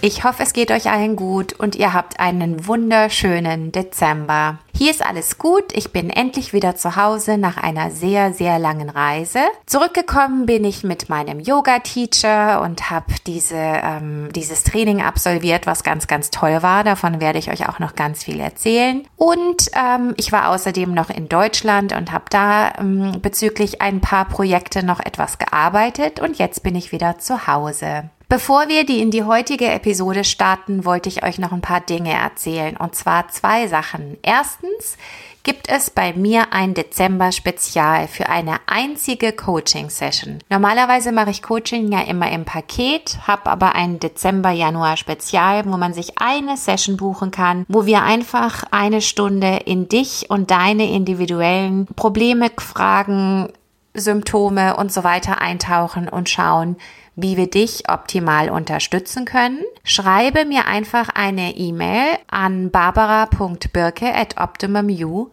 ich hoffe es geht euch allen gut und ihr habt einen wunderschönen Dezember. Hier ist alles gut, ich bin endlich wieder zu Hause nach einer sehr, sehr langen Reise. Zurückgekommen bin ich mit meinem Yoga-Teacher und habe diese, ähm, dieses Training absolviert, was ganz, ganz toll war. Davon werde ich euch auch noch ganz viel erzählen. Und ähm, ich war außerdem noch in Deutschland und habe da ähm, bezüglich ein paar Projekte noch etwas gearbeitet und jetzt bin ich wieder zu Hause. Bevor wir die in die heutige Episode starten, wollte ich euch noch ein paar Dinge erzählen. Und zwar zwei Sachen. Erstens gibt es bei mir ein Dezember-Spezial für eine einzige Coaching-Session. Normalerweise mache ich Coaching ja immer im Paket, habe aber ein Dezember-Januar-Spezial, wo man sich eine Session buchen kann, wo wir einfach eine Stunde in dich und deine individuellen Probleme, Fragen, Symptome und so weiter eintauchen und schauen, wie wir dich optimal unterstützen können, schreibe mir einfach eine E-Mail an barbara.birke at optimumu.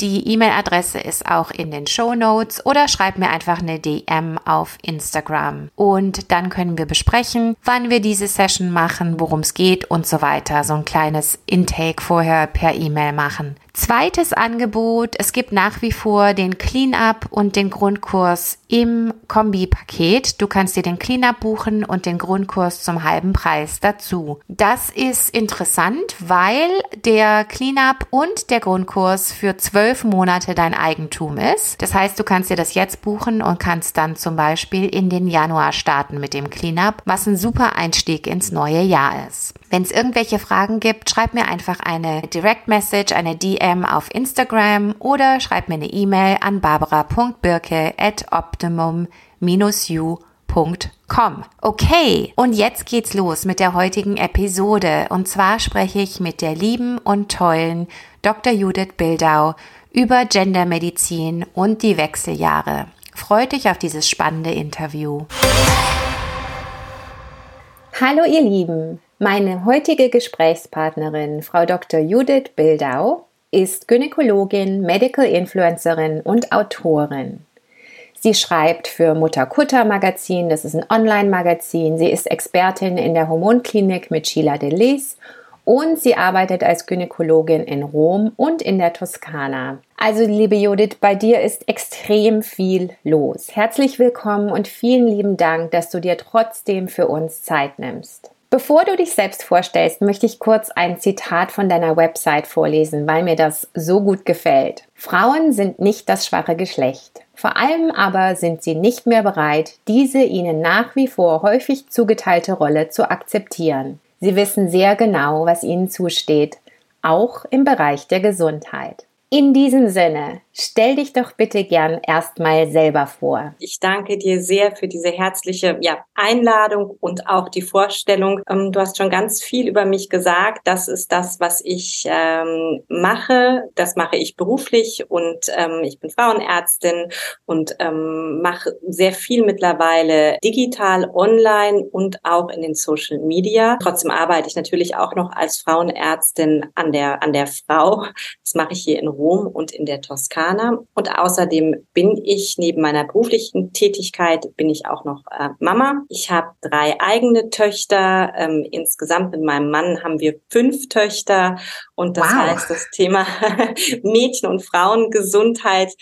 Die E-Mail-Adresse ist auch in den Show Notes oder schreib mir einfach eine DM auf Instagram. Und dann können wir besprechen, wann wir diese Session machen, worum es geht und so weiter. So ein kleines Intake vorher per E-Mail machen. Zweites Angebot, es gibt nach wie vor den Cleanup und den Grundkurs im Kombi-Paket. Du kannst dir den Cleanup buchen und den Grundkurs zum halben Preis dazu. Das ist interessant, weil der Cleanup und der Grundkurs für zwölf Monate dein Eigentum ist. Das heißt, du kannst dir das jetzt buchen und kannst dann zum Beispiel in den Januar starten mit dem Cleanup, was ein super Einstieg ins neue Jahr ist. Wenn es irgendwelche Fragen gibt, schreib mir einfach eine Direct Message, eine DM auf Instagram oder schreib mir eine E-Mail an barbara.birke at optimum-u.com. Okay, und jetzt geht's los mit der heutigen Episode. Und zwar spreche ich mit der lieben und tollen Dr. Judith Bildau über Gendermedizin und die Wechseljahre. Freut dich auf dieses spannende Interview. Hallo ihr Lieben, meine heutige Gesprächspartnerin, Frau Dr. Judith Bildau, ist Gynäkologin, Medical Influencerin und Autorin. Sie schreibt für Mutter Kutter Magazin, das ist ein Online-Magazin. Sie ist Expertin in der Hormonklinik mit Sheila Delis und sie arbeitet als Gynäkologin in Rom und in der Toskana. Also, liebe Judith, bei dir ist extrem viel los. Herzlich willkommen und vielen lieben Dank, dass du dir trotzdem für uns Zeit nimmst. Bevor du dich selbst vorstellst, möchte ich kurz ein Zitat von deiner Website vorlesen, weil mir das so gut gefällt. Frauen sind nicht das schwache Geschlecht. Vor allem aber sind sie nicht mehr bereit, diese ihnen nach wie vor häufig zugeteilte Rolle zu akzeptieren. Sie wissen sehr genau, was ihnen zusteht, auch im Bereich der Gesundheit. In diesem Sinne, stell dich doch bitte gern erstmal selber vor. Ich danke dir sehr für diese herzliche ja, Einladung und auch die Vorstellung. Ähm, du hast schon ganz viel über mich gesagt. Das ist das, was ich ähm, mache. Das mache ich beruflich und ähm, ich bin Frauenärztin und ähm, mache sehr viel mittlerweile digital, online und auch in den Social Media. Trotzdem arbeite ich natürlich auch noch als Frauenärztin an der, an der Frau. Das mache ich hier in Rom und in der Toskana. Und außerdem bin ich neben meiner beruflichen Tätigkeit bin ich auch noch äh, Mama. Ich habe drei eigene Töchter. Ähm, insgesamt mit meinem Mann haben wir fünf Töchter. Und das wow. heißt, das Thema Mädchen- und Frauengesundheit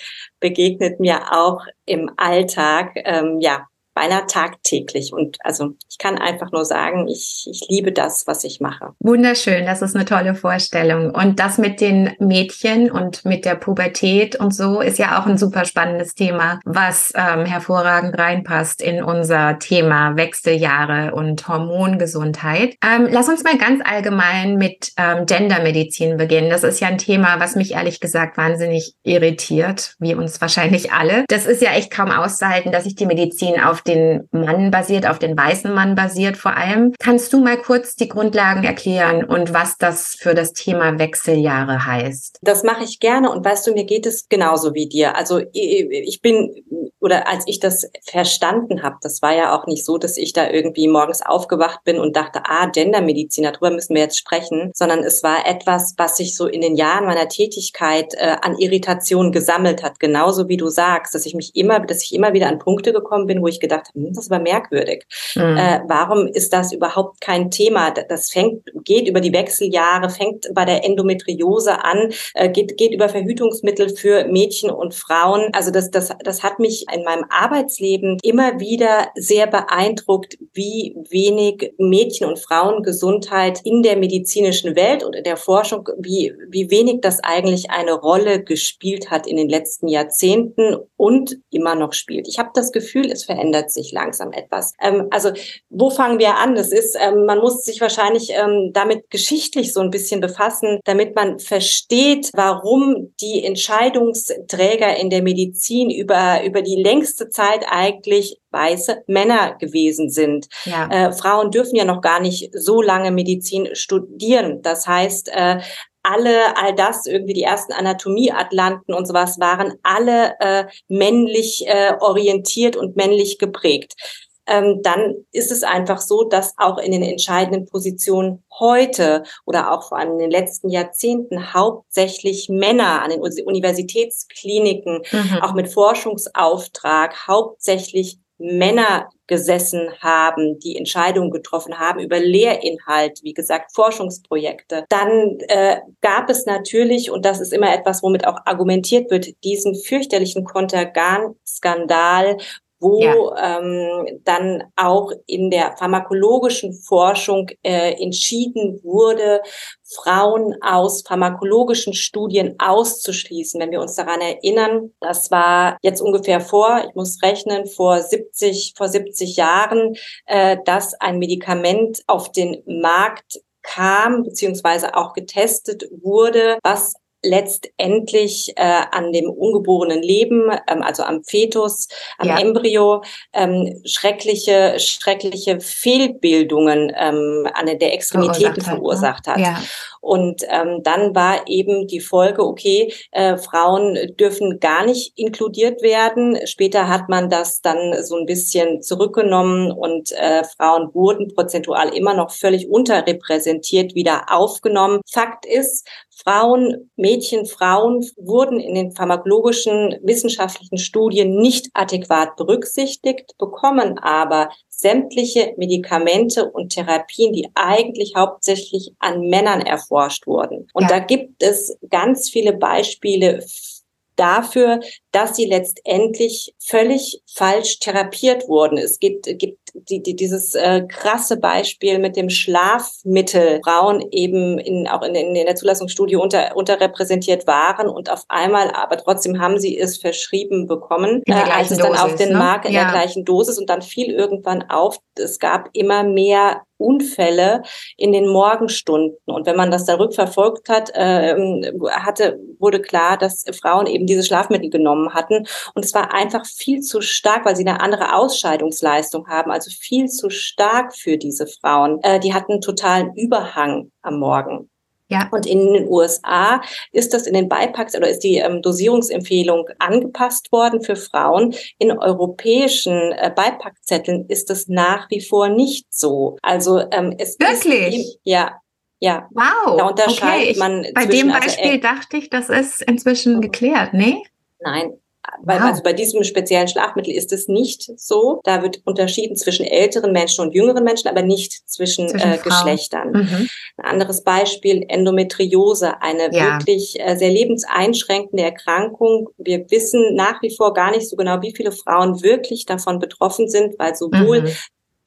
begegnet mir auch im Alltag. Ähm, ja, beinahe tagtäglich. Und also ich kann einfach nur sagen, ich, ich liebe das, was ich mache. Wunderschön, das ist eine tolle Vorstellung. Und das mit den Mädchen und mit der Pubertät und so ist ja auch ein super spannendes Thema, was ähm, hervorragend reinpasst in unser Thema Wechseljahre und Hormongesundheit. Ähm, lass uns mal ganz allgemein mit ähm, Gendermedizin beginnen. Das ist ja ein Thema, was mich ehrlich gesagt wahnsinnig irritiert, wie uns wahrscheinlich alle. Das ist ja echt kaum auszuhalten, dass sich die Medizin auf den Mann basiert, auf den weißen Mann basiert vor allem. Kannst du mal kurz die Grundlagen erklären und was das für das Thema Wechseljahre heißt? Das mache ich gerne und weißt du, mir geht es genauso wie dir. Also ich bin oder als ich das verstanden habe, das war ja auch nicht so, dass ich da irgendwie morgens aufgewacht bin und dachte, ah, Gendermedizin, darüber müssen wir jetzt sprechen, sondern es war etwas, was sich so in den Jahren meiner Tätigkeit äh, an Irritation gesammelt hat, genauso wie du sagst, dass ich mich immer, dass ich immer wieder an Punkte gekommen bin, wo ich gedacht habe, hm, das ist aber merkwürdig. Mhm. Äh, warum ist das überhaupt kein Thema? Das fängt, geht über die Wechseljahre, fängt bei der Endometriose an, äh, geht, geht über Verhütungsmittel für Mädchen und Frauen. Also das, das, das hat mich in meinem Arbeitsleben immer wieder sehr beeindruckt, wie wenig Mädchen- und Frauengesundheit in der medizinischen Welt und in der Forschung, wie, wie wenig das eigentlich eine Rolle gespielt hat in den letzten Jahrzehnten und immer noch spielt. Ich habe das Gefühl, es verändert sich langsam etwas. Ähm, also wo fangen wir an? Das ist, ähm, man muss sich wahrscheinlich ähm, damit geschichtlich so ein bisschen befassen, damit man versteht, warum die Entscheidungsträger in der Medizin über, über die längste Zeit eigentlich weiße Männer gewesen sind. Ja. Äh, Frauen dürfen ja noch gar nicht so lange Medizin studieren. Das heißt, äh, alle, all das, irgendwie die ersten Anatomieatlanten und sowas waren alle äh, männlich äh, orientiert und männlich geprägt. Ähm, dann ist es einfach so, dass auch in den entscheidenden Positionen heute oder auch vor allem in den letzten Jahrzehnten hauptsächlich Männer an den Universitätskliniken, mhm. auch mit Forschungsauftrag, hauptsächlich Männer gesessen haben, die Entscheidungen getroffen haben über Lehrinhalt, wie gesagt, Forschungsprojekte. Dann äh, gab es natürlich, und das ist immer etwas, womit auch argumentiert wird, diesen fürchterlichen Kontergan-Skandal, wo ja. ähm, dann auch in der pharmakologischen Forschung äh, entschieden wurde, Frauen aus pharmakologischen Studien auszuschließen. Wenn wir uns daran erinnern, das war jetzt ungefähr vor, ich muss rechnen, vor 70, vor 70 Jahren, äh, dass ein Medikament auf den Markt kam, beziehungsweise auch getestet wurde, was letztendlich äh, an dem ungeborenen Leben, ähm, also am Fetus, am ja. Embryo, ähm, schreckliche, schreckliche Fehlbildungen ähm, an der Extremitäten verursacht hat. Ne? hat. Ja. Und ähm, dann war eben die Folge, okay, äh, Frauen dürfen gar nicht inkludiert werden. Später hat man das dann so ein bisschen zurückgenommen und äh, Frauen wurden prozentual immer noch völlig unterrepräsentiert wieder aufgenommen. Fakt ist, Frauen, Mädchen, Frauen wurden in den pharmakologischen wissenschaftlichen Studien nicht adäquat berücksichtigt, bekommen aber sämtliche Medikamente und Therapien, die eigentlich hauptsächlich an Männern erforscht wurden. Und ja. da gibt es ganz viele Beispiele dafür, dass sie letztendlich völlig falsch therapiert wurden. Es gibt, gibt die, die, dieses äh, krasse Beispiel mit dem Schlafmittel Frauen eben in, auch in, in der Zulassungsstudie unter, unterrepräsentiert waren und auf einmal, aber trotzdem haben sie es verschrieben bekommen, äh, als es dann Dosis, auf den ne? Markt in ja. der gleichen Dosis und dann fiel irgendwann auf, es gab immer mehr Unfälle in den Morgenstunden. Und wenn man das da rückverfolgt hat, äh, hatte, wurde klar, dass Frauen eben diese Schlafmittel genommen hatten. Und es war einfach viel zu stark, weil sie eine andere Ausscheidungsleistung haben, also viel zu stark für diese Frauen. Äh, die hatten totalen Überhang am Morgen. Ja. Und in den USA ist das in den Beipacks oder ist die ähm, Dosierungsempfehlung angepasst worden für Frauen. In europäischen äh, Beipackzetteln ist das nach wie vor nicht so. Also ähm, es wirklich ist, ja ja. Wow. Da unterscheidet okay. man. Bei dem also, Beispiel also, dachte ich, das ist inzwischen geklärt, nee? Nein, Wow. Also bei diesem speziellen Schlafmittel ist es nicht so. Da wird unterschieden zwischen älteren Menschen und jüngeren Menschen, aber nicht zwischen, zwischen äh, Geschlechtern. Mhm. Ein anderes Beispiel, Endometriose, eine ja. wirklich äh, sehr lebenseinschränkende Erkrankung. Wir wissen nach wie vor gar nicht so genau, wie viele Frauen wirklich davon betroffen sind, weil sowohl mhm.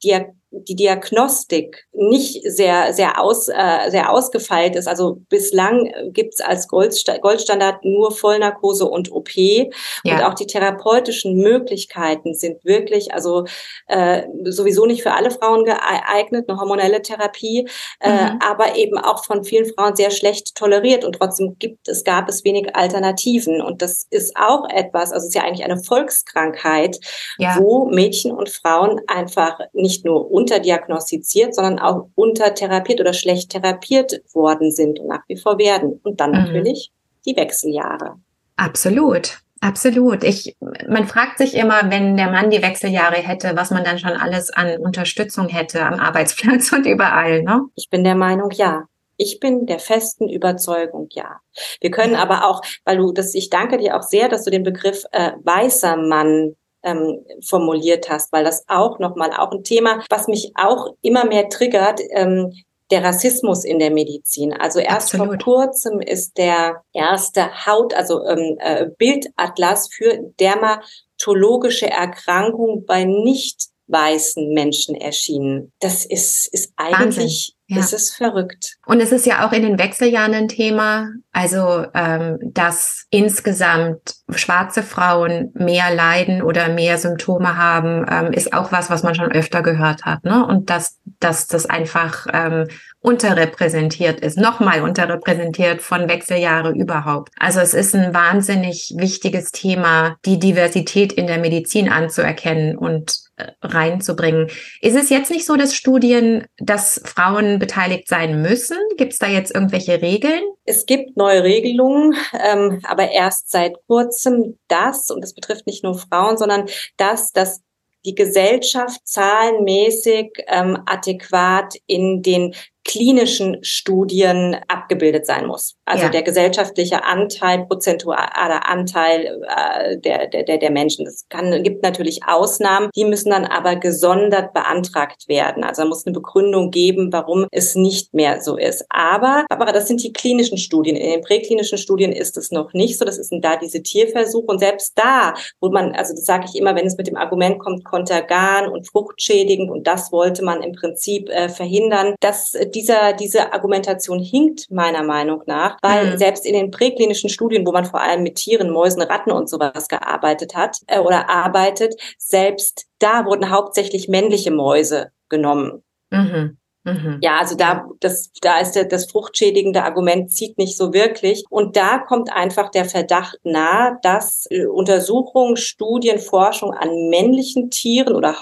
die die Diagnostik nicht sehr sehr aus äh, sehr ausgefeilt ist. Also bislang gibt's als Goldsta Goldstandard nur Vollnarkose und OP ja. und auch die therapeutischen Möglichkeiten sind wirklich also äh, sowieso nicht für alle Frauen geeignet, eine hormonelle Therapie, äh, mhm. aber eben auch von vielen Frauen sehr schlecht toleriert und trotzdem gibt es gab es wenig Alternativen und das ist auch etwas, also es ist ja eigentlich eine Volkskrankheit, ja. wo Mädchen und Frauen einfach nicht nur unterdiagnostiziert, sondern auch untertherapiert oder schlecht therapiert worden sind und nach wie vor werden. Und dann mhm. natürlich die Wechseljahre. Absolut. Absolut. Ich, man fragt sich immer, wenn der Mann die Wechseljahre hätte, was man dann schon alles an Unterstützung hätte am Arbeitsplatz und überall, ne? Ich bin der Meinung, ja. Ich bin der festen Überzeugung, ja. Wir können aber auch, weil du das, ich danke dir auch sehr, dass du den Begriff äh, weißer Mann ähm, formuliert hast, weil das auch nochmal auch ein Thema, was mich auch immer mehr triggert, ähm, der Rassismus in der Medizin. Also erst Absolut. vor kurzem ist der erste Haut, also ähm, äh, Bildatlas für dermatologische Erkrankungen bei nicht weißen Menschen erschienen. Das ist, ist eigentlich ja. Es ist verrückt. Und es ist ja auch in den Wechseljahren ein Thema, also ähm, dass insgesamt schwarze Frauen mehr leiden oder mehr Symptome haben, ähm, ist auch was, was man schon öfter gehört hat. Ne? Und dass, dass das einfach ähm, unterrepräsentiert ist, nochmal unterrepräsentiert von Wechseljahre überhaupt. Also es ist ein wahnsinnig wichtiges Thema, die Diversität in der Medizin anzuerkennen und äh, reinzubringen. Ist es jetzt nicht so, dass Studien, dass Frauen beteiligt sein müssen? Gibt es da jetzt irgendwelche Regeln? Es gibt neue Regelungen, ähm, aber erst seit kurzem das, und das betrifft nicht nur Frauen, sondern das, dass die Gesellschaft zahlenmäßig ähm, adäquat in den klinischen Studien abgebildet sein muss. Also ja. der gesellschaftliche Anteil, prozentualer Anteil äh, der, der, der Menschen. Es kann, gibt natürlich Ausnahmen, die müssen dann aber gesondert beantragt werden. Also muss eine Begründung geben, warum es nicht mehr so ist. Aber, aber das sind die klinischen Studien. In den präklinischen Studien ist es noch nicht so. Das sind da diese Tierversuche. Und selbst da, wo man, also das sage ich immer, wenn es mit dem Argument kommt, kontergan und fruchtschädigend und das wollte man im Prinzip äh, verhindern, dass die dieser, diese Argumentation hinkt meiner Meinung nach, weil mhm. selbst in den präklinischen Studien, wo man vor allem mit Tieren, Mäusen, Ratten und sowas gearbeitet hat äh, oder arbeitet, selbst da wurden hauptsächlich männliche Mäuse genommen. Mhm. Mhm. Ja, also da, das, da ist der, das fruchtschädigende Argument zieht nicht so wirklich. Und da kommt einfach der Verdacht nahe, dass äh, Untersuchungen, Studien, Forschung an männlichen Tieren oder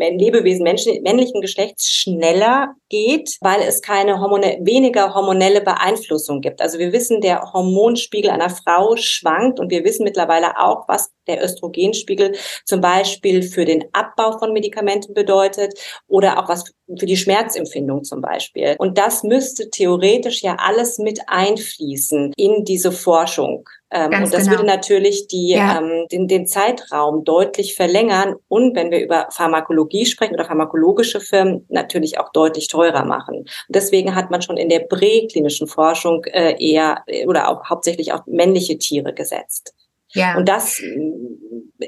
Lebewesen Menschen, männlichen Geschlechts schneller geht, weil es keine hormone, weniger hormonelle Beeinflussung gibt. Also wir wissen, der Hormonspiegel einer Frau schwankt und wir wissen mittlerweile auch, was der Östrogenspiegel zum Beispiel für den Abbau von Medikamenten bedeutet oder auch was für die Schmerzempfindung zum Beispiel. Und das müsste theoretisch ja alles mit einfließen in diese Forschung. Ähm, und das genau. würde natürlich die, ja. ähm, den, den Zeitraum deutlich verlängern und wenn wir über Pharmakologie sprechen oder pharmakologische Firmen natürlich auch deutlich teurer machen. Und deswegen hat man schon in der präklinischen Forschung äh, eher oder auch hauptsächlich auf männliche Tiere gesetzt. Ja. Und das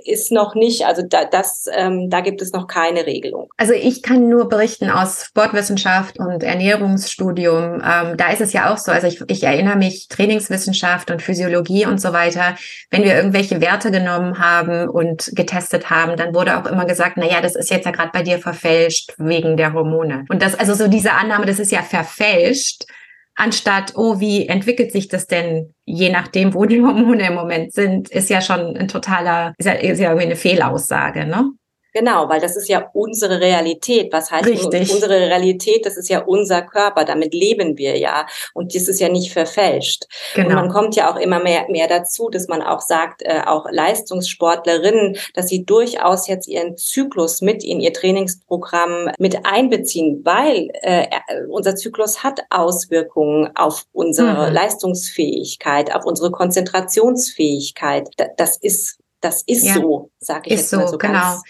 ist noch nicht, also da, das, ähm, da gibt es noch keine Regelung. Also ich kann nur berichten aus Sportwissenschaft und Ernährungsstudium. Ähm, da ist es ja auch so, also ich, ich erinnere mich, Trainingswissenschaft und Physiologie und so weiter, wenn wir irgendwelche Werte genommen haben und getestet haben, dann wurde auch immer gesagt, na ja, das ist jetzt ja gerade bei dir verfälscht wegen der Hormone. Und das, also so diese Annahme, das ist ja verfälscht, anstatt, oh, wie entwickelt sich das denn, je nachdem, wo die Hormone im Moment sind, ist ja schon ein totaler, ist ja, ist ja irgendwie eine Fehlaussage, ne? Genau, weil das ist ja unsere Realität. Was heißt Richtig. unsere Realität? Das ist ja unser Körper. Damit leben wir ja. Und das ist ja nicht verfälscht. Genau. Und man kommt ja auch immer mehr, mehr dazu, dass man auch sagt, äh, auch Leistungssportlerinnen, dass sie durchaus jetzt ihren Zyklus mit in ihr Trainingsprogramm mit einbeziehen, weil äh, unser Zyklus hat Auswirkungen auf unsere mhm. Leistungsfähigkeit, auf unsere Konzentrationsfähigkeit. Das ist das ist ja. so, sage ich ist jetzt so, mal so genau. ganz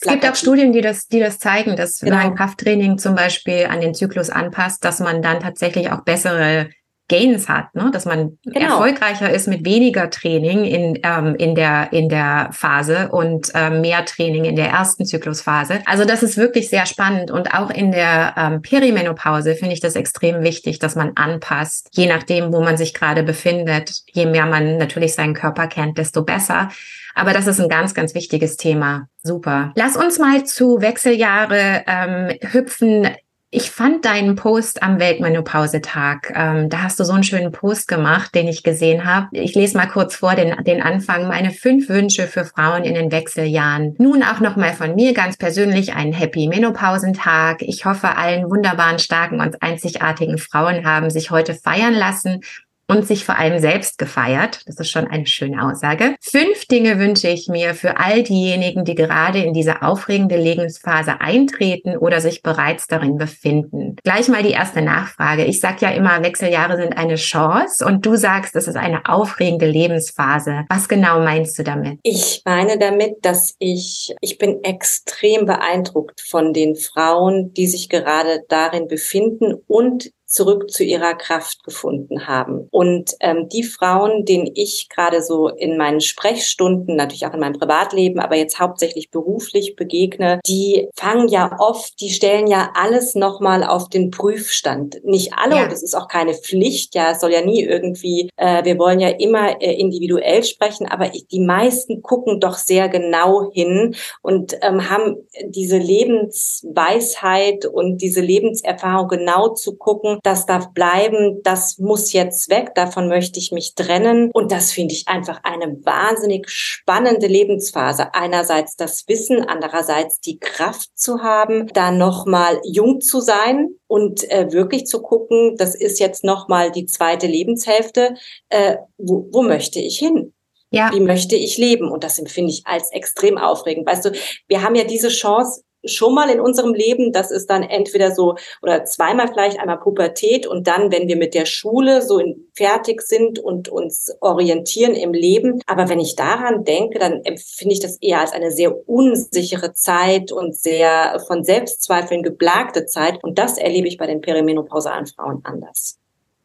es gibt auch Studien, die das, die das zeigen, dass genau. wenn ein Krafttraining zum Beispiel an den Zyklus anpasst, dass man dann tatsächlich auch bessere Gains hat, ne? dass man genau. erfolgreicher ist mit weniger Training in, ähm, in, der, in der Phase und ähm, mehr Training in der ersten Zyklusphase. Also das ist wirklich sehr spannend und auch in der ähm, Perimenopause finde ich das extrem wichtig, dass man anpasst, je nachdem, wo man sich gerade befindet. Je mehr man natürlich seinen Körper kennt, desto besser. Aber das ist ein ganz, ganz wichtiges Thema. Super. Lass uns mal zu Wechseljahre ähm, hüpfen. Ich fand deinen Post am Weltmenopausetag. Ähm, da hast du so einen schönen Post gemacht, den ich gesehen habe. Ich lese mal kurz vor den, den Anfang. Meine fünf Wünsche für Frauen in den Wechseljahren. Nun auch nochmal von mir ganz persönlich einen Happy Menopausentag. Ich hoffe, allen wunderbaren, starken und einzigartigen Frauen haben sich heute feiern lassen und sich vor allem selbst gefeiert. Das ist schon eine schöne Aussage. Fünf Dinge wünsche ich mir für all diejenigen, die gerade in diese aufregende Lebensphase eintreten oder sich bereits darin befinden. Gleich mal die erste Nachfrage. Ich sage ja immer, Wechseljahre sind eine Chance und du sagst, es ist eine aufregende Lebensphase. Was genau meinst du damit? Ich meine damit, dass ich, ich bin extrem beeindruckt von den Frauen, die sich gerade darin befinden und zurück zu ihrer Kraft gefunden haben. Und ähm, die Frauen, denen ich gerade so in meinen Sprechstunden, natürlich auch in meinem Privatleben, aber jetzt hauptsächlich beruflich begegne, die fangen ja oft, die stellen ja alles nochmal auf den Prüfstand. Nicht alle, ja. das ist auch keine Pflicht, ja, es soll ja nie irgendwie, äh, wir wollen ja immer äh, individuell sprechen, aber ich, die meisten gucken doch sehr genau hin und ähm, haben diese Lebensweisheit und diese Lebenserfahrung genau zu gucken, das darf bleiben, das muss jetzt weg, davon möchte ich mich trennen. Und das finde ich einfach eine wahnsinnig spannende Lebensphase. Einerseits das Wissen, andererseits die Kraft zu haben, da nochmal jung zu sein und äh, wirklich zu gucken, das ist jetzt nochmal die zweite Lebenshälfte, äh, wo, wo möchte ich hin? Ja. Wie möchte ich leben? Und das empfinde ich als extrem aufregend. Weißt du, wir haben ja diese Chance, schon mal in unserem Leben. Das ist dann entweder so oder zweimal vielleicht einmal Pubertät und dann, wenn wir mit der Schule so fertig sind und uns orientieren im Leben. Aber wenn ich daran denke, dann empfinde ich das eher als eine sehr unsichere Zeit und sehr von Selbstzweifeln geplagte Zeit. Und das erlebe ich bei den perimenopausalen Frauen anders.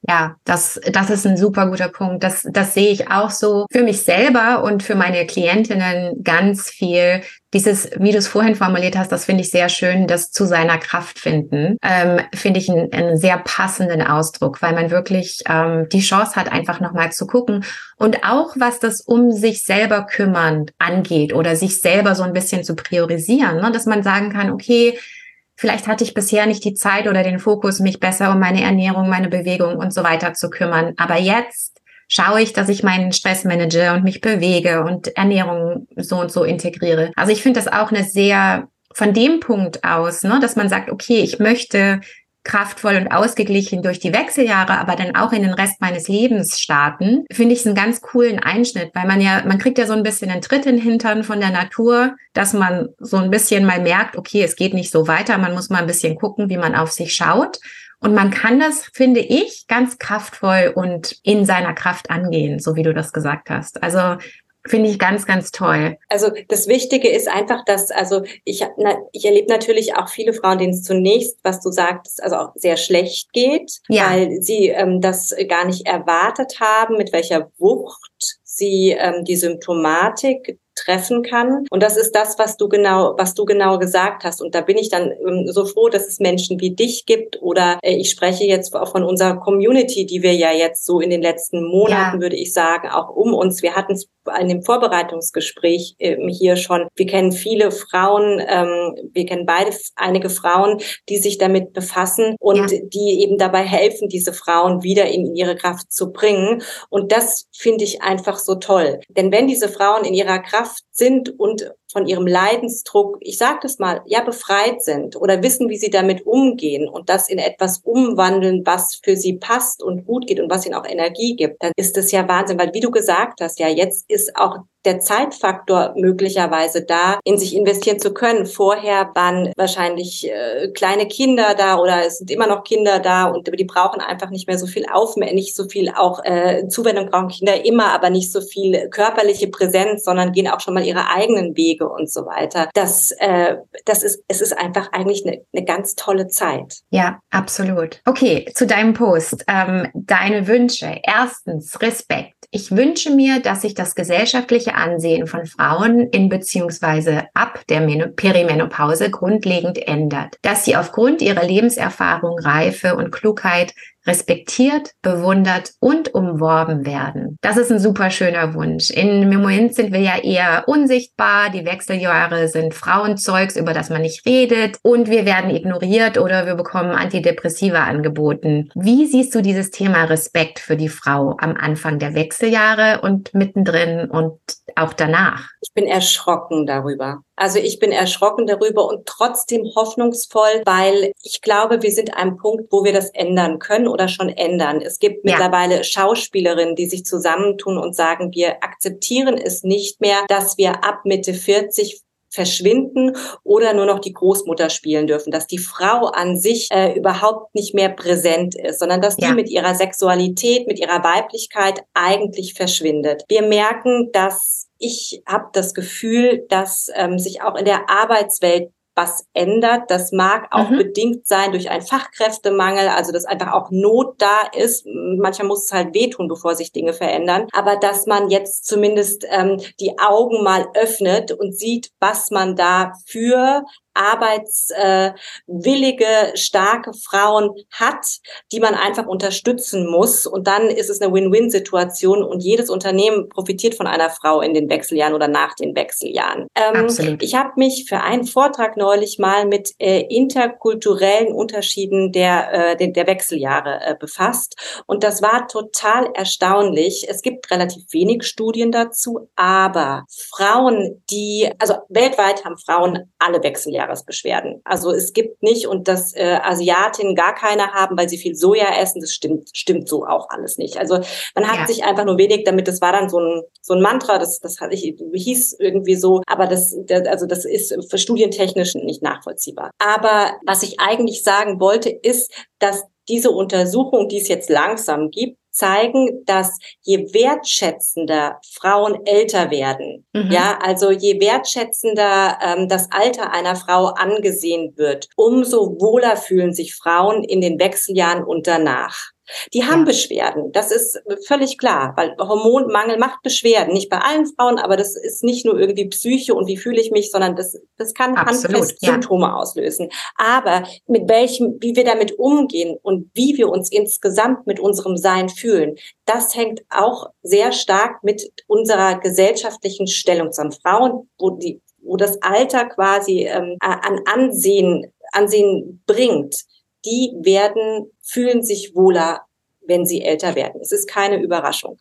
Ja, das, das ist ein super guter Punkt. Das, das sehe ich auch so für mich selber und für meine Klientinnen ganz viel. Dieses, wie du es vorhin formuliert hast, das finde ich sehr schön, das zu seiner Kraft finden, ähm, finde ich einen, einen sehr passenden Ausdruck, weil man wirklich ähm, die Chance hat, einfach nochmal zu gucken und auch was das um sich selber kümmern angeht oder sich selber so ein bisschen zu priorisieren, ne? dass man sagen kann, okay, Vielleicht hatte ich bisher nicht die Zeit oder den Fokus, mich besser um meine Ernährung, meine Bewegung und so weiter zu kümmern. Aber jetzt schaue ich, dass ich meinen Stress manage und mich bewege und Ernährung so und so integriere. Also ich finde das auch eine sehr von dem Punkt aus, ne, dass man sagt, okay, ich möchte kraftvoll und ausgeglichen durch die Wechseljahre, aber dann auch in den Rest meines Lebens starten, finde ich einen ganz coolen Einschnitt, weil man ja, man kriegt ja so ein bisschen einen Tritt in den Hintern von der Natur, dass man so ein bisschen mal merkt, okay, es geht nicht so weiter, man muss mal ein bisschen gucken, wie man auf sich schaut. Und man kann das, finde ich, ganz kraftvoll und in seiner Kraft angehen, so wie du das gesagt hast. Also Finde ich ganz, ganz toll. Also das Wichtige ist einfach, dass, also ich, na, ich erlebe natürlich auch viele Frauen, denen es zunächst, was du sagst, also auch sehr schlecht geht, ja. weil sie ähm, das gar nicht erwartet haben, mit welcher Wucht sie ähm, die Symptomatik treffen kann. Und das ist das, was du genau, was du genau gesagt hast. Und da bin ich dann ähm, so froh, dass es Menschen wie dich gibt oder äh, ich spreche jetzt auch von unserer Community, die wir ja jetzt so in den letzten Monaten, ja. würde ich sagen, auch um uns. Wir hatten es in dem Vorbereitungsgespräch ähm, hier schon. Wir kennen viele Frauen, ähm, wir kennen beide einige Frauen, die sich damit befassen und ja. die eben dabei helfen, diese Frauen wieder in ihre Kraft zu bringen. Und das finde ich einfach so toll. Denn wenn diese Frauen in ihrer Kraft sind und von ihrem Leidensdruck, ich sage das mal, ja, befreit sind oder wissen, wie sie damit umgehen und das in etwas umwandeln, was für sie passt und gut geht und was ihnen auch Energie gibt, dann ist das ja Wahnsinn, weil wie du gesagt hast, ja, jetzt ist auch der Zeitfaktor möglicherweise da, in sich investieren zu können. Vorher waren wahrscheinlich äh, kleine Kinder da oder es sind immer noch Kinder da und die brauchen einfach nicht mehr so viel Aufmerksamkeit, nicht so viel auch äh, Zuwendung brauchen Kinder immer, aber nicht so viel körperliche Präsenz, sondern gehen auch schon mal ihre eigenen Wege und so weiter. Das, äh, das ist, es ist einfach eigentlich eine, eine ganz tolle Zeit. Ja, absolut. Okay, zu deinem Post. Ähm, deine Wünsche. Erstens, Respekt. Ich wünsche mir, dass sich das gesellschaftliche Ansehen von Frauen in beziehungsweise ab der Perimenopause grundlegend ändert, dass sie aufgrund ihrer Lebenserfahrung, Reife und Klugheit respektiert, bewundert und umworben werden. Das ist ein super schöner Wunsch. In, Moment sind wir ja eher unsichtbar. Die Wechseljahre sind Frauenzeugs, über das man nicht redet. Und wir werden ignoriert oder wir bekommen Antidepressiva angeboten. Wie siehst du dieses Thema Respekt für die Frau am Anfang der Wechseljahre und mittendrin und auch danach? Ich bin erschrocken darüber. Also ich bin erschrocken darüber und trotzdem hoffnungsvoll, weil ich glaube, wir sind an einem Punkt, wo wir das ändern können oder schon ändern. Es gibt ja. mittlerweile Schauspielerinnen, die sich zusammentun und sagen, wir akzeptieren es nicht mehr, dass wir ab Mitte 40 verschwinden oder nur noch die Großmutter spielen dürfen, dass die Frau an sich äh, überhaupt nicht mehr präsent ist, sondern dass ja. die mit ihrer Sexualität, mit ihrer Weiblichkeit eigentlich verschwindet. Wir merken, dass ich habe das Gefühl, dass ähm, sich auch in der Arbeitswelt was ändert. Das mag auch mhm. bedingt sein durch einen Fachkräftemangel, also dass einfach auch Not da ist. Manchmal muss es halt wehtun, bevor sich Dinge verändern. Aber dass man jetzt zumindest ähm, die Augen mal öffnet und sieht, was man da für arbeitswillige, starke Frauen hat, die man einfach unterstützen muss. Und dann ist es eine Win-Win-Situation und jedes Unternehmen profitiert von einer Frau in den Wechseljahren oder nach den Wechseljahren. Ähm, ich habe mich für einen Vortrag neulich mal mit äh, interkulturellen Unterschieden der, äh, der, der Wechseljahre äh, befasst. Und das war total erstaunlich. Es gibt relativ wenig Studien dazu, aber Frauen, die, also weltweit haben Frauen alle Wechseljahre Jahresbeschwerden. Also es gibt nicht und dass äh, Asiatinnen gar keine haben, weil sie viel Soja essen, das stimmt, stimmt so auch alles nicht. Also man hat ja. sich einfach nur wenig damit, das war dann so ein, so ein Mantra, das, das hatte ich, hieß irgendwie so, aber das, das, also das ist für studientechnisch nicht nachvollziehbar. Aber was ich eigentlich sagen wollte, ist, dass diese Untersuchung, die es jetzt langsam gibt, zeigen, dass je wertschätzender Frauen älter werden, mhm. ja, also je wertschätzender ähm, das Alter einer Frau angesehen wird, umso wohler fühlen sich Frauen in den Wechseljahren und danach. Die haben ja. Beschwerden, das ist völlig klar, weil Hormonmangel macht Beschwerden. Nicht bei allen Frauen, aber das ist nicht nur irgendwie Psyche und wie fühle ich mich, sondern das, das kann Absolut, handfest ja. Symptome auslösen. Aber mit welchem, wie wir damit umgehen und wie wir uns insgesamt mit unserem Sein fühlen, das hängt auch sehr stark mit unserer gesellschaftlichen Stellung zusammen. Frauen, wo die, wo das Alter quasi ähm, an Ansehen, Ansehen bringt, die werden, fühlen sich wohler, wenn sie älter werden. Es ist keine Überraschung.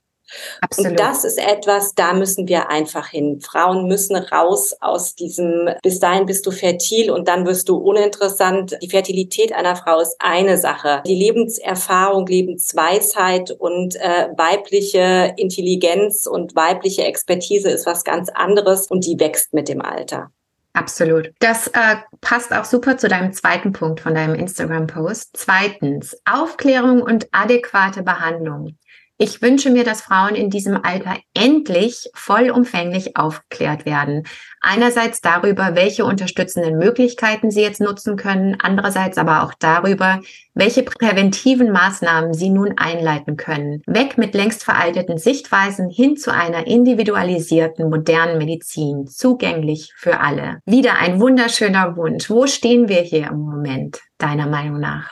Absolut. Und das ist etwas, da müssen wir einfach hin. Frauen müssen raus aus diesem, bis dahin bist du fertil und dann wirst du uninteressant. Die Fertilität einer Frau ist eine Sache. Die Lebenserfahrung, Lebensweisheit und äh, weibliche Intelligenz und weibliche Expertise ist was ganz anderes und die wächst mit dem Alter. Absolut. Das äh, passt auch super zu deinem zweiten Punkt von deinem Instagram-Post. Zweitens, Aufklärung und adäquate Behandlung. Ich wünsche mir, dass Frauen in diesem Alter endlich vollumfänglich aufgeklärt werden. Einerseits darüber, welche unterstützenden Möglichkeiten sie jetzt nutzen können, andererseits aber auch darüber, welche präventiven Maßnahmen sie nun einleiten können. Weg mit längst veralteten Sichtweisen hin zu einer individualisierten, modernen Medizin, zugänglich für alle. Wieder ein wunderschöner Wunsch. Wo stehen wir hier im Moment, deiner Meinung nach?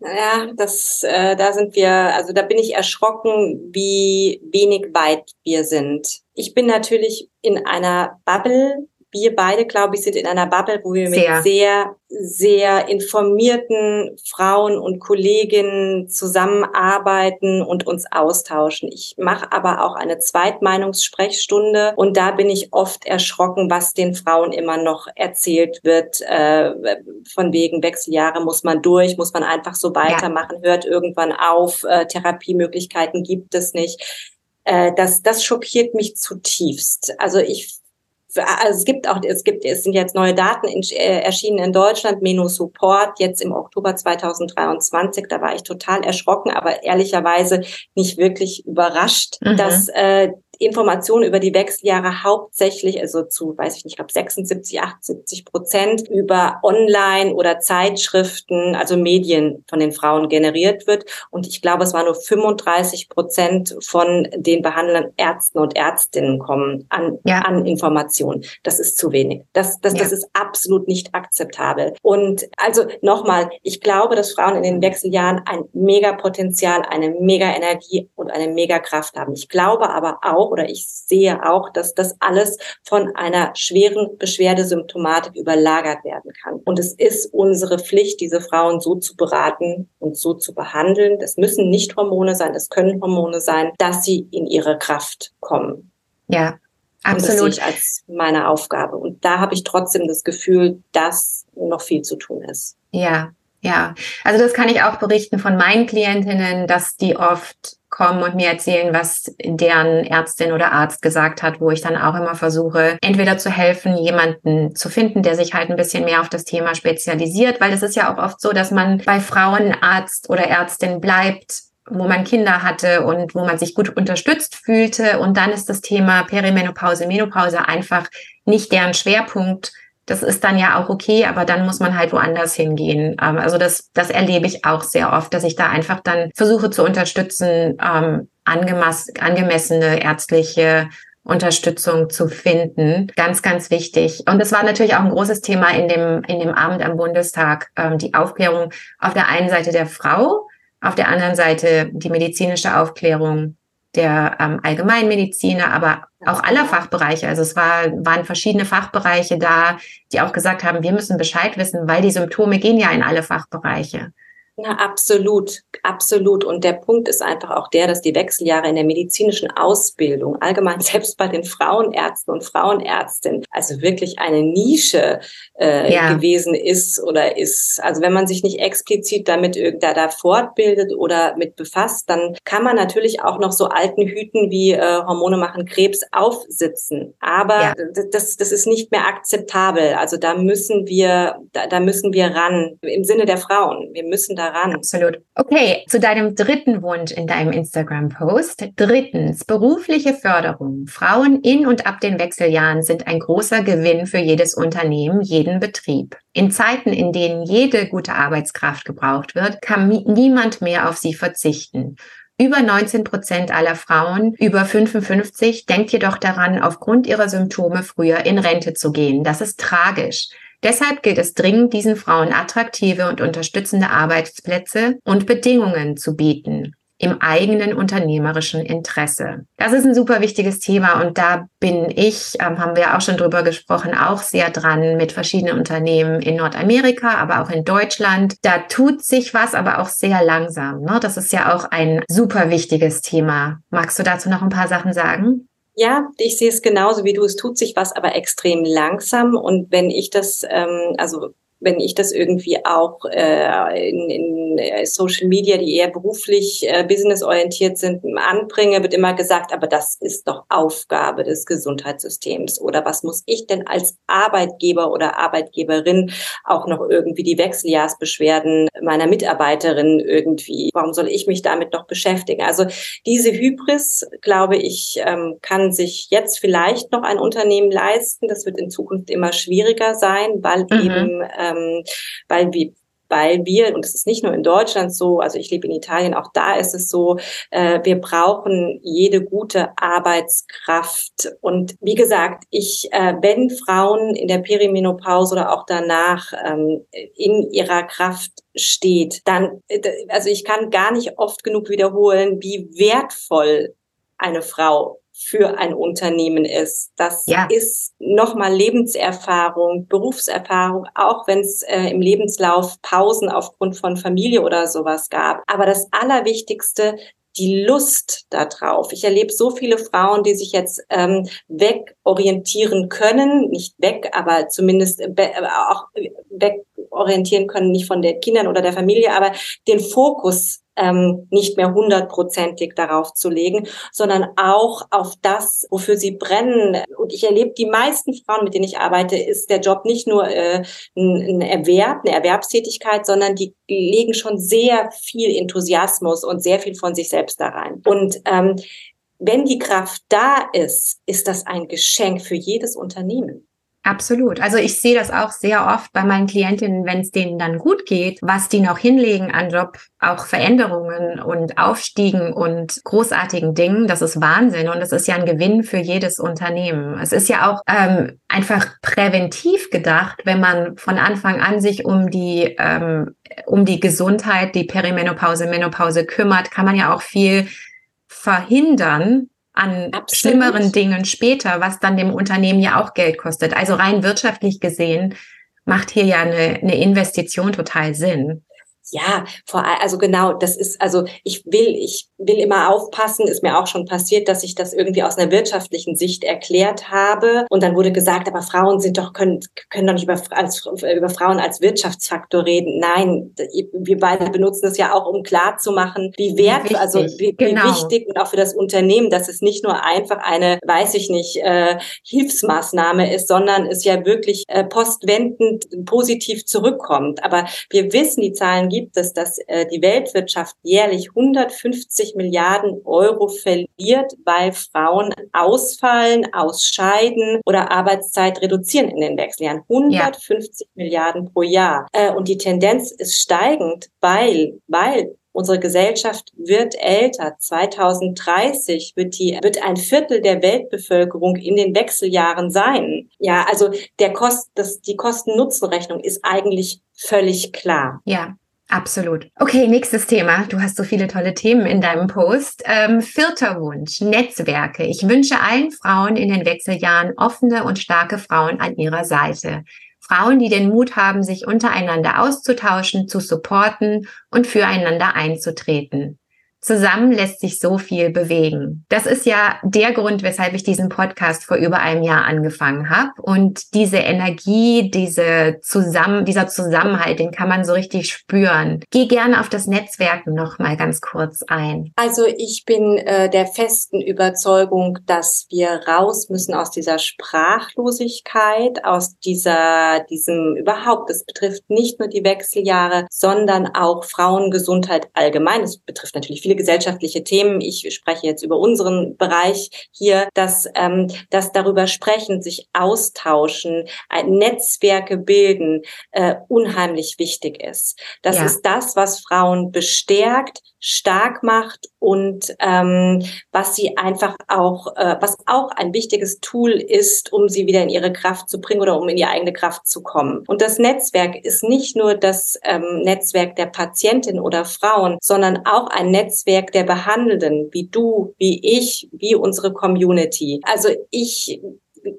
Ja, das, äh, da sind wir, also da bin ich erschrocken, wie wenig weit wir sind. Ich bin natürlich in einer Bubble, wir beide, glaube ich, sind in einer Bubble, wo wir sehr. mit sehr, sehr informierten Frauen und Kolleginnen zusammenarbeiten und uns austauschen. Ich mache aber auch eine Zweitmeinungssprechstunde und da bin ich oft erschrocken, was den Frauen immer noch erzählt wird. Äh, von wegen Wechseljahre muss man durch, muss man einfach so weitermachen, ja. hört irgendwann auf, äh, Therapiemöglichkeiten gibt es nicht. Äh, das, das schockiert mich zutiefst. Also ich also es gibt auch, es gibt, es sind jetzt neue Daten in, äh, erschienen in Deutschland, Meno Support, jetzt im Oktober 2023. Da war ich total erschrocken, aber ehrlicherweise nicht wirklich überrascht, mhm. dass äh, Informationen über die Wechseljahre hauptsächlich, also zu, weiß ich nicht, ich glaube 76, 78 Prozent über Online- oder Zeitschriften, also Medien von den Frauen generiert wird. Und ich glaube, es war nur 35 Prozent von den behandelnden Ärzten und Ärztinnen kommen an, ja. an Informationen. Das ist zu wenig. Das, das, ja. das ist absolut nicht akzeptabel. Und also nochmal, ich glaube, dass Frauen in den Wechseljahren ein Megapotenzial, eine Mega-Energie und eine Mega-Kraft haben. Ich glaube aber auch, oder ich sehe auch, dass das alles von einer schweren Beschwerdesymptomatik überlagert werden kann. Und es ist unsere Pflicht, diese Frauen so zu beraten und so zu behandeln. Das müssen nicht Hormone sein, das können Hormone sein, dass sie in ihre Kraft kommen. Ja, absolut. Und das sehe ich als meine Aufgabe. Und da habe ich trotzdem das Gefühl, dass noch viel zu tun ist. Ja, ja, also das kann ich auch berichten von meinen Klientinnen, dass die oft kommen und mir erzählen, was deren Ärztin oder Arzt gesagt hat, wo ich dann auch immer versuche, entweder zu helfen, jemanden zu finden, der sich halt ein bisschen mehr auf das Thema spezialisiert, weil es ist ja auch oft so, dass man bei Frauen Arzt oder Ärztin bleibt, wo man Kinder hatte und wo man sich gut unterstützt fühlte. Und dann ist das Thema Perimenopause, Menopause einfach nicht deren Schwerpunkt das ist dann ja auch okay, aber dann muss man halt woanders hingehen. Ähm, also das, das erlebe ich auch sehr oft, dass ich da einfach dann versuche zu unterstützen, ähm, angemessene ärztliche Unterstützung zu finden. Ganz, ganz wichtig. Und das war natürlich auch ein großes Thema in dem, in dem Abend am Bundestag, ähm, die Aufklärung auf der einen Seite der Frau, auf der anderen Seite die medizinische Aufklärung der ähm, Allgemeinmediziner, aber auch aller Fachbereiche. Also es war, waren verschiedene Fachbereiche da, die auch gesagt haben, wir müssen Bescheid wissen, weil die Symptome gehen ja in alle Fachbereiche. Na, absolut, absolut. Und der Punkt ist einfach auch der, dass die Wechseljahre in der medizinischen Ausbildung, allgemein selbst bei den Frauenärzten und Frauenärztinnen, also wirklich eine Nische äh, ja. gewesen ist oder ist. Also wenn man sich nicht explizit damit da, da fortbildet oder mit befasst, dann kann man natürlich auch noch so alten Hüten wie äh, Hormone machen Krebs aufsitzen. Aber ja. das, das ist nicht mehr akzeptabel. Also da müssen wir, da, da müssen wir ran im Sinne der Frauen. Wir müssen da ran. Absolut. Okay, zu deinem dritten Wunsch in deinem Instagram-Post. Drittens, berufliche Förderung. Frauen in und ab den Wechseljahren sind ein großer Gewinn für jedes Unternehmen, jeden Betrieb. In Zeiten, in denen jede gute Arbeitskraft gebraucht wird, kann niemand mehr auf sie verzichten. Über 19 Prozent aller Frauen über 55 denkt jedoch daran, aufgrund ihrer Symptome früher in Rente zu gehen. Das ist tragisch. Deshalb gilt es dringend, diesen Frauen attraktive und unterstützende Arbeitsplätze und Bedingungen zu bieten im eigenen unternehmerischen Interesse. Das ist ein super wichtiges Thema und da bin ich, ähm, haben wir auch schon drüber gesprochen, auch sehr dran mit verschiedenen Unternehmen in Nordamerika, aber auch in Deutschland. Da tut sich was, aber auch sehr langsam. Ne? Das ist ja auch ein super wichtiges Thema. Magst du dazu noch ein paar Sachen sagen? Ja, ich sehe es genauso wie du. Es tut sich was, aber extrem langsam. Und wenn ich das, ähm, also wenn ich das irgendwie auch äh, in, in äh, Social Media, die eher beruflich äh, businessorientiert sind, anbringe, wird immer gesagt, aber das ist doch Aufgabe des Gesundheitssystems. Oder was muss ich denn als Arbeitgeber oder Arbeitgeberin auch noch irgendwie die Wechseljahrsbeschwerden meiner Mitarbeiterin irgendwie, warum soll ich mich damit noch beschäftigen? Also diese Hybris, glaube ich, ähm, kann sich jetzt vielleicht noch ein Unternehmen leisten. Das wird in Zukunft immer schwieriger sein, weil mhm. eben äh, ähm, weil wir weil wir, und es ist nicht nur in Deutschland so, also ich lebe in Italien, auch da ist es so, äh, wir brauchen jede gute Arbeitskraft. Und wie gesagt, ich, äh, wenn Frauen in der Perimenopause oder auch danach ähm, in ihrer Kraft steht, dann, äh, also ich kann gar nicht oft genug wiederholen, wie wertvoll eine Frau für ein Unternehmen ist. Das ja. ist nochmal Lebenserfahrung, Berufserfahrung, auch wenn es äh, im Lebenslauf Pausen aufgrund von Familie oder sowas gab. Aber das Allerwichtigste, die Lust darauf. Ich erlebe so viele Frauen, die sich jetzt ähm, wegorientieren können, nicht weg, aber zumindest äh, auch wegorientieren können, nicht von den Kindern oder der Familie, aber den Fokus ähm, nicht mehr hundertprozentig darauf zu legen, sondern auch auf das, wofür sie brennen. Und ich erlebe, die meisten Frauen, mit denen ich arbeite, ist der Job nicht nur äh, ein, ein Erwerb, eine Erwerbstätigkeit, sondern die legen schon sehr viel Enthusiasmus und sehr viel von sich selbst da rein. Und ähm, wenn die Kraft da ist, ist das ein Geschenk für jedes Unternehmen. Absolut. Also ich sehe das auch sehr oft bei meinen Klientinnen, wenn es denen dann gut geht, was die noch hinlegen an Job, auch Veränderungen und Aufstiegen und großartigen Dingen. Das ist Wahnsinn und es ist ja ein Gewinn für jedes Unternehmen. Es ist ja auch ähm, einfach präventiv gedacht, wenn man von Anfang an sich um die ähm, um die Gesundheit, die Perimenopause, Menopause kümmert, kann man ja auch viel verhindern, an Absolut. schlimmeren Dingen später, was dann dem Unternehmen ja auch Geld kostet. Also rein wirtschaftlich gesehen macht hier ja eine, eine Investition total Sinn. Ja, vor also genau, das ist also ich will ich will immer aufpassen, ist mir auch schon passiert, dass ich das irgendwie aus einer wirtschaftlichen Sicht erklärt habe und dann wurde gesagt, aber Frauen sind doch können können doch nicht über als, über Frauen als Wirtschaftsfaktor reden. Nein, wir beide benutzen das ja auch, um klar zu machen, wie wert also wie, genau. wie wichtig und auch für das Unternehmen, dass es nicht nur einfach eine, weiß ich nicht, äh, Hilfsmaßnahme ist, sondern es ja wirklich äh, postwendend positiv zurückkommt. Aber wir wissen, die Zahlen gibt gibt es, dass äh, die Weltwirtschaft jährlich 150 Milliarden Euro verliert, weil Frauen ausfallen, ausscheiden oder Arbeitszeit reduzieren in den Wechseljahren. 150 ja. Milliarden pro Jahr. Äh, und die Tendenz ist steigend, weil, weil Unsere Gesellschaft wird älter. 2030 wird die, wird ein Viertel der Weltbevölkerung in den Wechseljahren sein. Ja, also der Kost, das, die Kosten-Nutzen-Rechnung ist eigentlich völlig klar. Ja. Absolut. Okay, nächstes Thema. Du hast so viele tolle Themen in deinem Post. Ähm, vierter Wunsch, Netzwerke. Ich wünsche allen Frauen in den Wechseljahren offene und starke Frauen an ihrer Seite. Frauen, die den Mut haben, sich untereinander auszutauschen, zu supporten und füreinander einzutreten. Zusammen lässt sich so viel bewegen. Das ist ja der Grund, weshalb ich diesen Podcast vor über einem Jahr angefangen habe. Und diese Energie, diese Zusammen, dieser Zusammenhalt, den kann man so richtig spüren. Geh gerne auf das Netzwerken noch mal ganz kurz ein. Also ich bin äh, der festen Überzeugung, dass wir raus müssen aus dieser Sprachlosigkeit, aus dieser, diesem überhaupt. Es betrifft nicht nur die Wechseljahre, sondern auch Frauengesundheit allgemein. Es betrifft natürlich viele viele gesellschaftliche Themen. Ich spreche jetzt über unseren Bereich hier, dass, ähm, dass darüber sprechen, sich austauschen, Netzwerke bilden, äh, unheimlich wichtig ist. Das ja. ist das, was Frauen bestärkt, stark macht und ähm, was sie einfach auch, äh, was auch ein wichtiges Tool ist, um sie wieder in ihre Kraft zu bringen oder um in ihre eigene Kraft zu kommen. Und das Netzwerk ist nicht nur das ähm, Netzwerk der Patientin oder Frauen, sondern auch ein Netzwerk der Behandelnden, wie du, wie ich, wie unsere Community. Also ich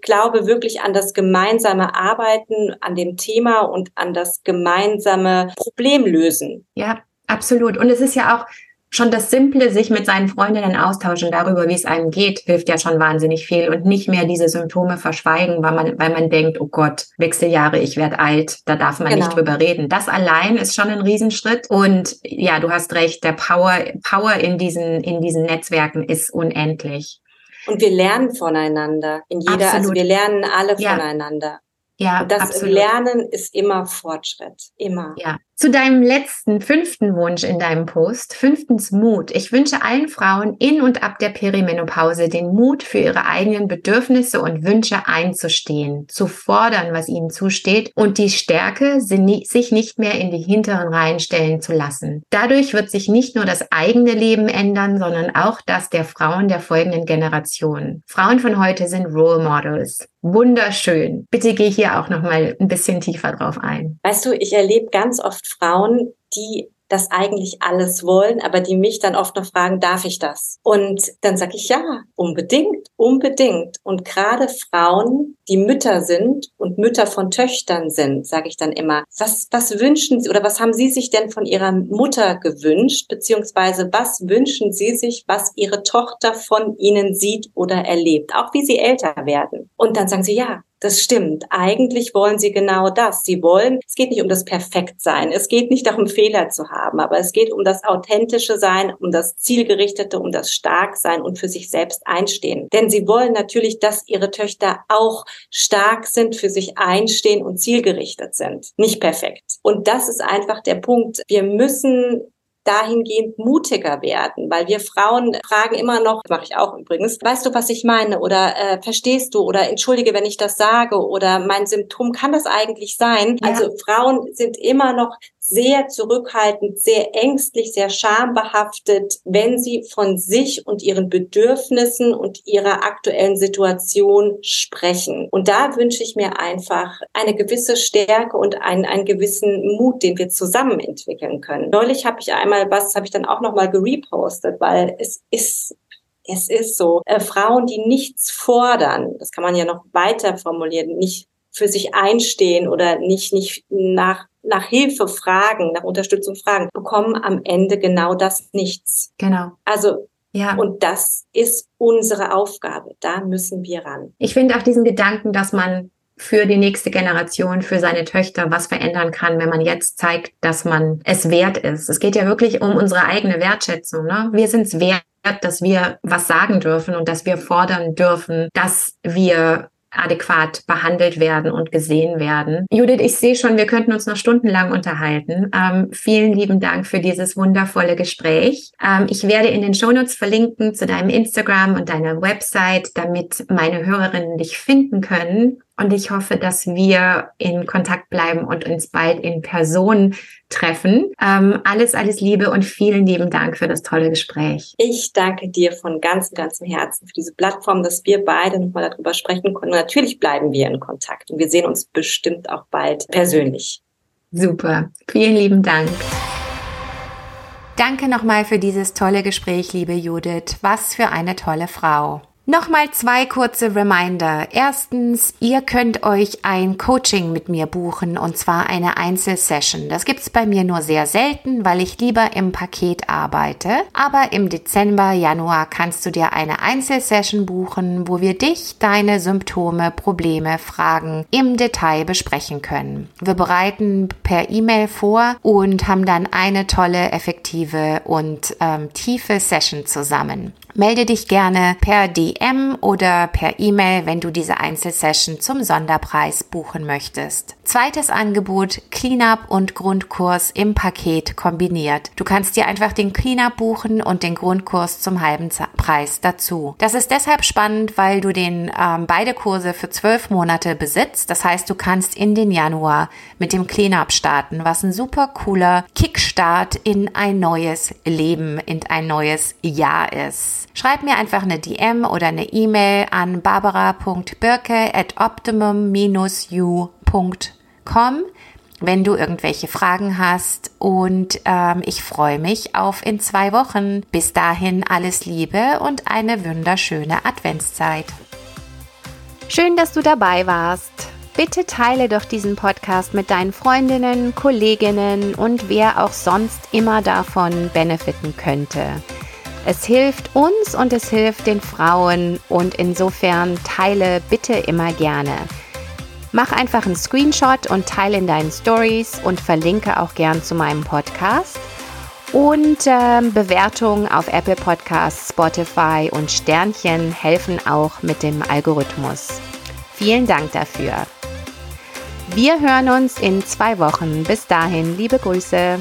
glaube wirklich an das gemeinsame Arbeiten an dem Thema und an das gemeinsame Problemlösen. Ja, Absolut. Und es ist ja auch schon das Simple, sich mit seinen Freundinnen austauschen darüber, wie es einem geht, hilft ja schon wahnsinnig viel und nicht mehr diese Symptome verschweigen, weil man, weil man denkt, oh Gott, Wechseljahre, ich werde alt, da darf man genau. nicht drüber reden. Das allein ist schon ein Riesenschritt. Und ja, du hast recht, der Power, Power in diesen, in diesen Netzwerken ist unendlich. Und wir lernen voneinander. In jeder, also Absolut. also wir lernen alle ja. voneinander. Ja, und das absolut. Lernen ist immer Fortschritt, immer. Ja, zu deinem letzten, fünften Wunsch in deinem Post. Fünftens Mut. Ich wünsche allen Frauen in und ab der Perimenopause den Mut, für ihre eigenen Bedürfnisse und Wünsche einzustehen, zu fordern, was ihnen zusteht und die Stärke, sich nicht mehr in die hinteren Reihen stellen zu lassen. Dadurch wird sich nicht nur das eigene Leben ändern, sondern auch das der Frauen der folgenden Generationen. Frauen von heute sind Role Models. Wunderschön. Bitte geh hier auch noch mal ein bisschen tiefer drauf ein. Weißt du, ich erlebe ganz oft Frauen, die das eigentlich alles wollen, aber die mich dann oft noch fragen, darf ich das? Und dann sage ich ja, unbedingt, unbedingt. Und gerade Frauen, die Mütter sind und Mütter von Töchtern sind, sage ich dann immer, was, was wünschen Sie oder was haben Sie sich denn von Ihrer Mutter gewünscht, beziehungsweise was wünschen Sie sich, was Ihre Tochter von Ihnen sieht oder erlebt, auch wie sie älter werden. Und dann sagen sie, ja, das stimmt. Eigentlich wollen sie genau das. Sie wollen, es geht nicht um das Perfektsein. Es geht nicht darum, Fehler zu haben, aber es geht um das authentische Sein, um das zielgerichtete, um das Starksein und für sich selbst einstehen. Denn sie wollen natürlich, dass ihre Töchter auch stark sind, für sich einstehen und zielgerichtet sind. Nicht perfekt. Und das ist einfach der Punkt. Wir müssen dahingehend mutiger werden, weil wir Frauen fragen immer noch, mache ich auch übrigens, weißt du, was ich meine oder äh, verstehst du oder entschuldige, wenn ich das sage oder mein Symptom kann das eigentlich sein? Ja. Also Frauen sind immer noch sehr zurückhaltend, sehr ängstlich, sehr schambehaftet, wenn sie von sich und ihren Bedürfnissen und ihrer aktuellen Situation sprechen. Und da wünsche ich mir einfach eine gewisse Stärke und einen, einen gewissen Mut, den wir zusammen entwickeln können. Neulich habe ich einmal was, habe ich dann auch nochmal gerepostet, weil es ist es ist so, äh, Frauen, die nichts fordern, das kann man ja noch weiter formulieren, nicht für sich einstehen oder nicht, nicht nach nach Hilfe fragen, nach Unterstützung fragen, bekommen am Ende genau das nichts. Genau. Also ja. Und das ist unsere Aufgabe. Da müssen wir ran. Ich finde auch diesen Gedanken, dass man für die nächste Generation, für seine Töchter was verändern kann, wenn man jetzt zeigt, dass man es wert ist. Es geht ja wirklich um unsere eigene Wertschätzung. Ne? Wir sind es wert, dass wir was sagen dürfen und dass wir fordern dürfen, dass wir adäquat behandelt werden und gesehen werden. Judith, ich sehe schon, wir könnten uns noch stundenlang unterhalten. Ähm, vielen lieben Dank für dieses wundervolle Gespräch. Ähm, ich werde in den Shownotes verlinken zu deinem Instagram und deiner Website, damit meine Hörerinnen dich finden können. Und ich hoffe, dass wir in Kontakt bleiben und uns bald in Person treffen. Ähm, alles, alles Liebe und vielen lieben Dank für das tolle Gespräch. Ich danke dir von ganzem, ganzem Herzen für diese Plattform, dass wir beide nochmal darüber sprechen konnten. Natürlich bleiben wir in Kontakt und wir sehen uns bestimmt auch bald persönlich. Super. Vielen lieben Dank. Danke nochmal für dieses tolle Gespräch, liebe Judith. Was für eine tolle Frau. Nochmal zwei kurze Reminder. Erstens, ihr könnt euch ein Coaching mit mir buchen und zwar eine Einzelsession. Das gibt's bei mir nur sehr selten, weil ich lieber im Paket arbeite. Aber im Dezember, Januar kannst du dir eine Einzelsession buchen, wo wir dich, deine Symptome, Probleme, Fragen im Detail besprechen können. Wir bereiten per E-Mail vor und haben dann eine tolle, effektive und ähm, tiefe Session zusammen. Melde dich gerne per DM oder per E-Mail, wenn du diese Einzelsession zum Sonderpreis buchen möchtest. Zweites Angebot, Cleanup und Grundkurs im Paket kombiniert. Du kannst dir einfach den Cleanup buchen und den Grundkurs zum halben Preis dazu. Das ist deshalb spannend, weil du den ähm, beide Kurse für zwölf Monate besitzt. Das heißt, du kannst in den Januar mit dem Cleanup starten, was ein super cooler Kickstart in ein neues Leben, in ein neues Jahr ist. Schreib mir einfach eine DM oder eine E-Mail an barbara.birke at optimum-u.com komm, wenn du irgendwelche Fragen hast. Und ähm, ich freue mich auf in zwei Wochen. Bis dahin alles Liebe und eine wunderschöne Adventszeit. Schön, dass du dabei warst. Bitte teile doch diesen Podcast mit deinen Freundinnen, Kolleginnen und wer auch sonst immer davon benefiten könnte. Es hilft uns und es hilft den Frauen und insofern teile bitte immer gerne. Mach einfach einen Screenshot und teile in deinen Stories und verlinke auch gern zu meinem Podcast. Und ähm, Bewertungen auf Apple Podcasts, Spotify und Sternchen helfen auch mit dem Algorithmus. Vielen Dank dafür. Wir hören uns in zwei Wochen. Bis dahin, liebe Grüße.